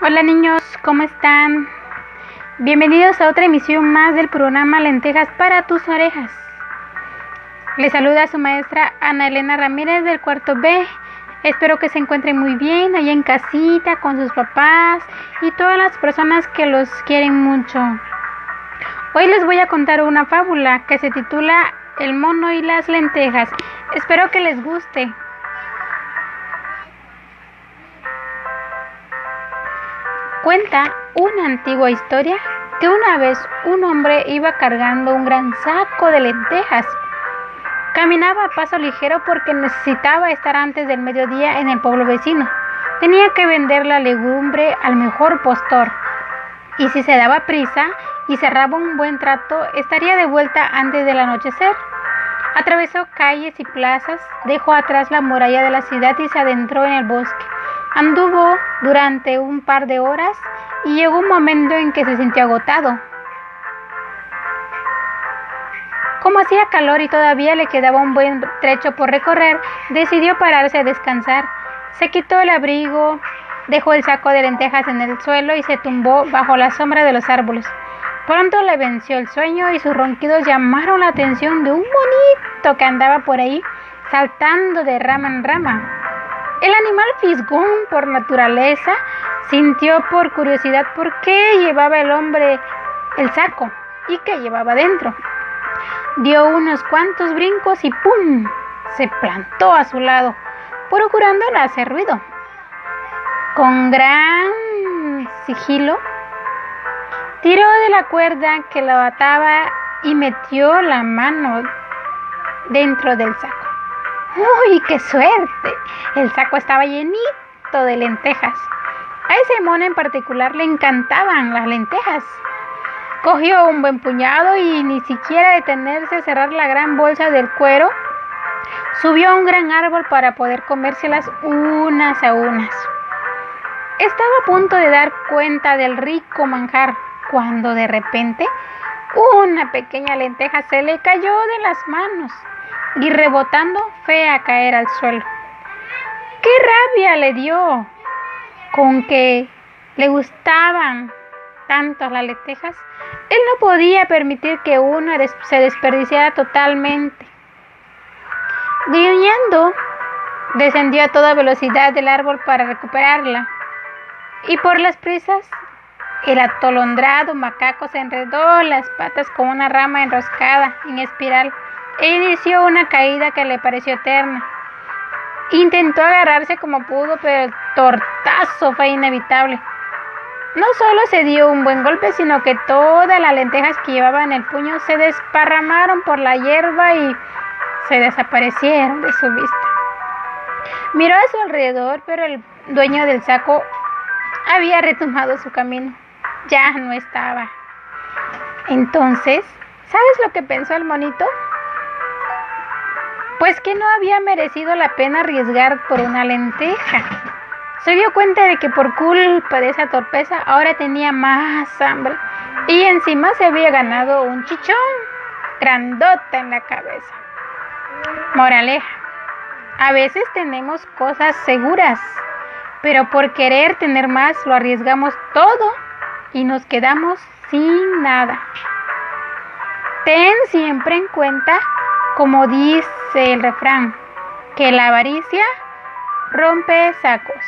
Hola niños, ¿cómo están? Bienvenidos a otra emisión más del programa Lentejas para tus orejas. Les saluda su maestra Ana Elena Ramírez del cuarto B. Espero que se encuentren muy bien allá en casita con sus papás y todas las personas que los quieren mucho. Hoy les voy a contar una fábula que se titula El mono y las lentejas. Espero que les guste. Cuenta una antigua historia que una vez un hombre iba cargando un gran saco de lentejas. Caminaba a paso ligero porque necesitaba estar antes del mediodía en el pueblo vecino. Tenía que vender la legumbre al mejor postor. Y si se daba prisa y cerraba un buen trato, estaría de vuelta antes del anochecer. Atravesó calles y plazas, dejó atrás la muralla de la ciudad y se adentró en el bosque. Anduvo durante un par de horas y llegó un momento en que se sintió agotado. Como hacía calor y todavía le quedaba un buen trecho por recorrer, decidió pararse a descansar. Se quitó el abrigo, dejó el saco de lentejas en el suelo y se tumbó bajo la sombra de los árboles. Pronto le venció el sueño y sus ronquidos llamaron la atención de un monito que andaba por ahí saltando de rama en rama. El animal fisgón por naturaleza sintió por curiosidad por qué llevaba el hombre el saco y qué llevaba dentro. Dio unos cuantos brincos y ¡pum! se plantó a su lado, procurando no hacer ruido. Con gran sigilo, tiró de la cuerda que lo ataba y metió la mano dentro del saco. ¡Uy, qué suerte! El saco estaba llenito de lentejas. A ese mono en particular le encantaban las lentejas. Cogió un buen puñado y ni siquiera detenerse a cerrar la gran bolsa del cuero, subió a un gran árbol para poder comérselas unas a unas. Estaba a punto de dar cuenta del rico manjar cuando de repente una pequeña lenteja se le cayó de las manos y rebotando fue a caer al suelo. ¡Qué rabia le dio! Con que le gustaban tanto las lentejas, él no podía permitir que una se desperdiciara totalmente. Gruñendo, descendió a toda velocidad del árbol para recuperarla. Y por las prisas, el atolondrado macaco se enredó las patas con una rama enroscada en espiral e inició una caída que le pareció eterna. Intentó agarrarse como pudo, pero el tortazo fue inevitable. No solo se dio un buen golpe, sino que todas las lentejas que llevaba en el puño se desparramaron por la hierba y se desaparecieron de su vista. Miró a su alrededor, pero el dueño del saco había retomado su camino. Ya no estaba. Entonces, ¿sabes lo que pensó el monito? Pues que no había merecido la pena arriesgar por una lenteja. Se dio cuenta de que por culpa de esa torpeza ahora tenía más hambre y encima se había ganado un chichón grandota en la cabeza. Moraleja, a veces tenemos cosas seguras, pero por querer tener más lo arriesgamos todo y nos quedamos sin nada. Ten siempre en cuenta como dice el refrán, que la avaricia rompe sacos.